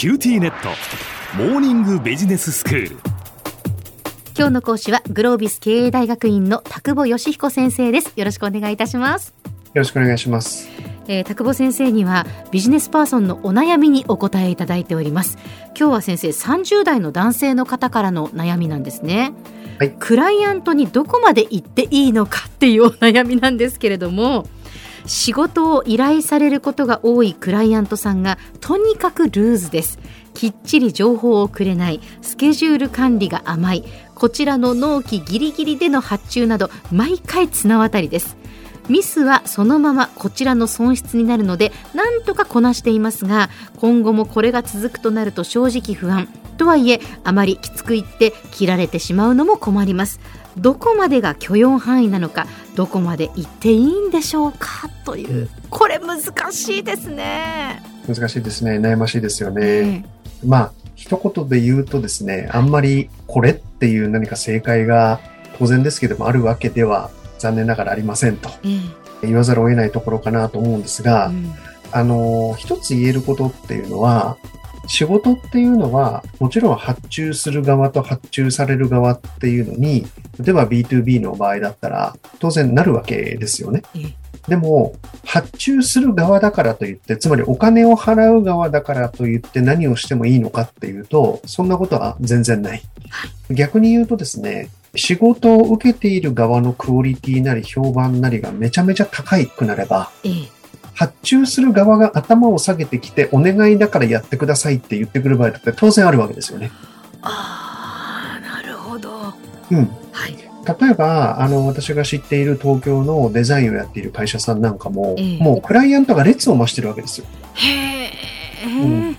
QTnet。モーニングビジネススクール。今日の講師はグロービス経営大学院の田久保義彦先生です。よろしくお願いいたします。よろしくお願いします。えー、田久保先生にはビジネスパーソンのお悩みにお答えいただいております。今日は先生30代の男性の方からの悩みなんですね。はい、クライアントにどこまで行っていいのかっていうお悩みなんですけれども仕事を依頼されることが多いクライアントさんがとにかくルーズです。きっちり情報をくれない。スケジュール管理が甘いこちらの納期ギリギリでの発注など毎回綱渡りです。ミスはそのままこちらの損失になるのでなんとかこなしていますが今後もこれが続くとなると正直不安。とはいえあまりきつく言って切られてしまうのも困ります。どこまでが許容範囲なのかどこまで行っていいんでしょうかという。これ難しいですね。難しいですね。悩ましいですよね、えー、まあ一言で言うとですねあんまりこれっていう何か正解が当然ですけどもあるわけでは残念ながらありませんと、言わざるを得ないところかなと思うんですが、うん、あの一つ言えることっていうのは仕事っていうのは、もちろん発注する側と発注される側っていうのに、例えば B2B の場合だったら、当然なるわけですよね。でも、発注する側だからといって、つまりお金を払う側だからといって何をしてもいいのかっていうと、そんなことは全然ない。逆に言うとですね、仕事を受けている側のクオリティなり評判なりがめちゃめちゃ高いくなれば、発注する側が頭を下げてきて、お願いだからやってくださいって言ってくる場合だって当然あるわけですよね。ああ、なるほど。うん。はい。例えば、あの、私が知っている東京のデザインをやっている会社さんなんかも、えー、もうクライアントが列を増してるわけですよ。へえ。うん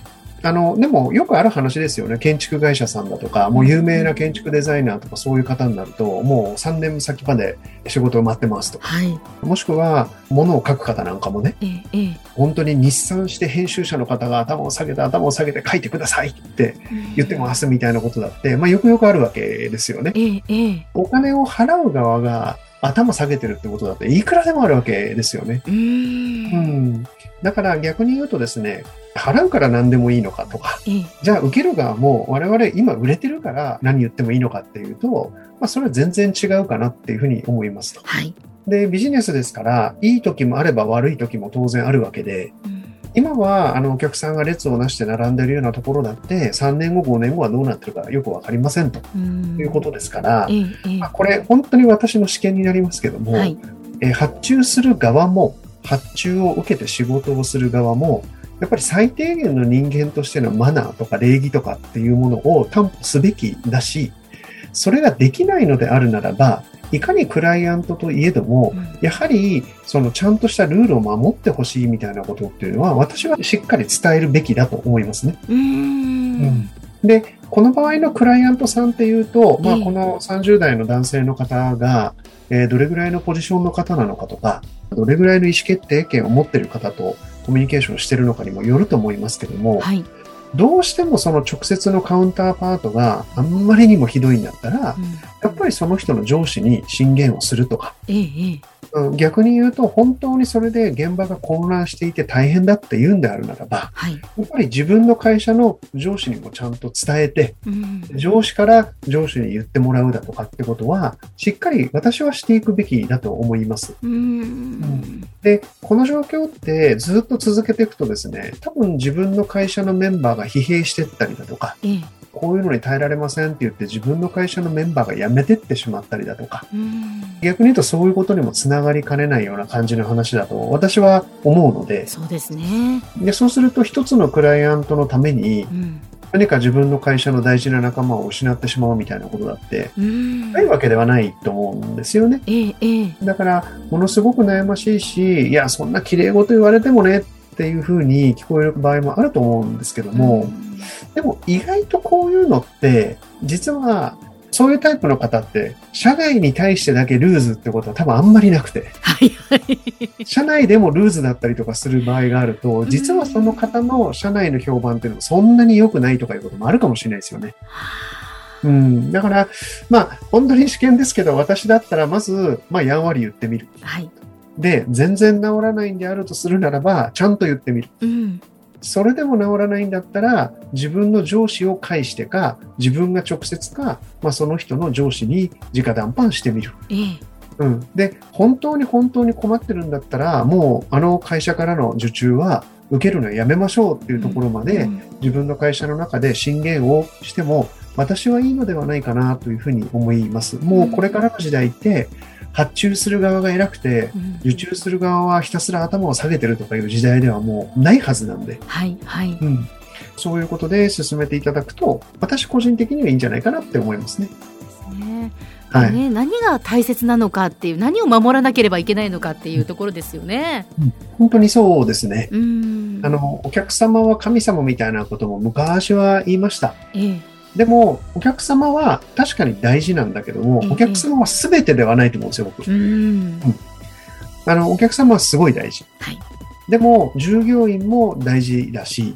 あの、でもよくある話ですよね。建築会社さんだとか、もう有名な建築デザイナーとかそういう方になると、もう3年先まで仕事を待ってますとか。はい、もしくは、物を書く方なんかもね、ええ、本当に日産して編集者の方が頭を下げて頭を下げて書いてくださいって言ってますみたいなことだって、まあよくよくあるわけですよね。え、お金を払う側が頭下げてるってことだっていくらでもあるわけですよね。うん。だから逆に言うとですね、払うから何でもいいのかとか、じゃあ受ける側も我々今売れてるから何言ってもいいのかっていうと、まあそれは全然違うかなっていうふうに思いますと。はい。で、ビジネスですから、いい時もあれば悪い時も当然あるわけで、うん今は、あの、お客さんが列をなして並んでるようなところだって、3年後、5年後はどうなってるかよくわかりませんと。いうことですから、まあ、これ、本当に私の試験になりますけども、はい、え発注する側も、発注を受けて仕事をする側も、やっぱり最低限の人間としてのマナーとか礼儀とかっていうものを担保すべきだし、それができないのであるならば、いかにクライアントといえども、やはり、そのちゃんとしたルールを守ってほしいみたいなことっていうのは、私はしっかり伝えるべきだと思いますね。うん、で、この場合のクライアントさんっていうと、まあ、この30代の男性の方が、えー、どれぐらいのポジションの方なのかとか、どれぐらいの意思決定権を持っている方とコミュニケーションしているのかにもよると思いますけども、はい、どうしてもその直接のカウンターパートがあんまりにもひどいんだったら、うん、やっぱりその人の上司に進言をするとか、ええ、逆に言うと、本当にそれで現場が混乱していて大変だって言うんであるならば、はい、やっぱり自分の会社の上司にもちゃんと伝えて、うん、上司から上司に言ってもらうだとかってことは、しっかり私はしていくべきだと思います。うん、で、この状況ってずっと続けていくとですね、多分自分の会社のメンバーが疲弊していったりだとか、えこういうのに耐えられませんって言って自分の会社のメンバーが辞めてってしまったりだとか、逆に言うとそういうことにもつながりかねないような感じの話だと私は思うので、そうですね。で、そうすると一つのクライアントのために、何か自分の会社の大事な仲間を失ってしまうみたいなことだって、ないわけではないと思うんですよね。ええ、だから、ものすごく悩ましいし、いや、そんな綺麗事言われてもねっていうふうに聞こえる場合もあると思うんですけども、うんでも意外とこういうのって、実はそういうタイプの方って、社外に対してだけルーズってことは多分あんまりなくて。はいはい。社内でもルーズだったりとかする場合があると、実はその方の社内の評判っていうのもそんなに良くないとかいうこともあるかもしれないですよね。うん。だから、まあ、本当に試験ですけど、私だったらまず、まあ、やんわり言ってみる。はい。で、全然治らないんであるとするならば、ちゃんと言ってみる。うん。それでも治らないんだったら、自分の上司を介してか、自分が直接か、まあ、その人の上司に直談判してみる。ええうん、で本当に本当に困ってるんだったらもうあの会社からの受注は受けるのはやめましょうっていうところまで、自分の会社の中で進言をしても私はいいのではないかなというふうに思います。もうこれからの時代って、発注する側が偉くて、受注する側はひたすら頭を下げてるとかいう時代ではもうないはずなんで。はい、はい。うん。そういうことで進めていただくと、私個人的にはいいんじゃないかなって思いますね。ですね。はい、ね、何が大切なのかっていう何を守らなければいけないのかっていうところですよね。うん、本当にそうですね。あのお客様は神様みたいなことも昔は言いました。ええでも、お客様は確かに大事なんだけども、お客様は全てではないと思うんですよ、僕。うん、あの、お客様はすごい大事。はい、でも、従業員も大事だし、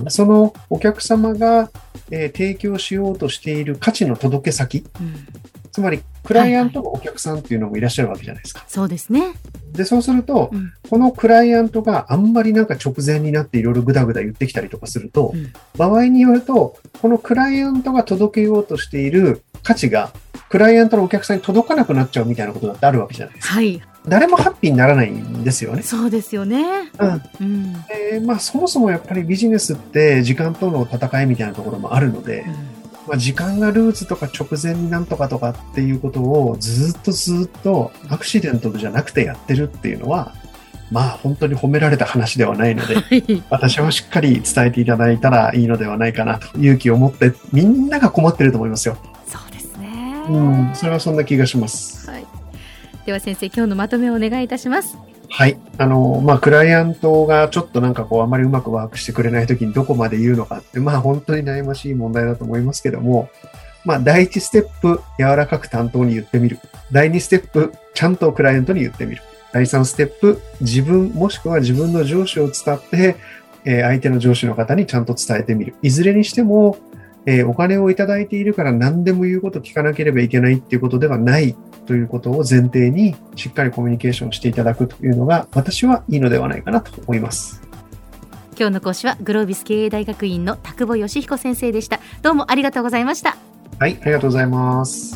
うん、そのお客様が、えー、提供しようとしている価値の届け先、うん、つまり、クライアントのお客さんっていうのもいらっしゃるわけじゃないですか。はいはい、そうですね。で、そうすると、うん、このクライアントがあんまりなんか直前になっていろいろぐだぐだ言ってきたりとかすると、うん、場合によると、このクライアントが届けようとしている価値が、クライアントのお客さんに届かなくなっちゃうみたいなことだってあるわけじゃないですか。はい。誰もハッピーにならないんですよね。そうですよね。うん。うん、でまあ、そもそもやっぱりビジネスって時間との戦いみたいなところもあるので、うんまあ、時間がルーツとか直前になんとかとかっていうことをずっとずっとアクシデントじゃなくてやってるっていうのは、まあ本当に褒められた話ではないので、はい、私はしっかり伝えていただいたらいいのではないかなと勇気を持ってみんなが困ってると思いますよ。そうですね。うん、それはそんな気がします。はい。では先生、今日のまとめをお願いいたします。はい。あの、まあ、クライアントがちょっとなんかこう、あまりうまくワークしてくれないときにどこまで言うのかって、まあ、本当に悩ましい問題だと思いますけども、まあ、第一ステップ、柔らかく担当に言ってみる。第二ステップ、ちゃんとクライアントに言ってみる。第三ステップ、自分、もしくは自分の上司を伝って、えー、相手の上司の方にちゃんと伝えてみる。いずれにしても、えー、お金をいただいているから何でも言うこと聞かなければいけないっていうことではないということを前提にしっかりコミュニケーションしていただくというのが私はいいのではないかなと思います。今日の講師はグロービス経営大学院の田久保義彦先生でした。どうもありがとうございました。はい、ありがとうございます。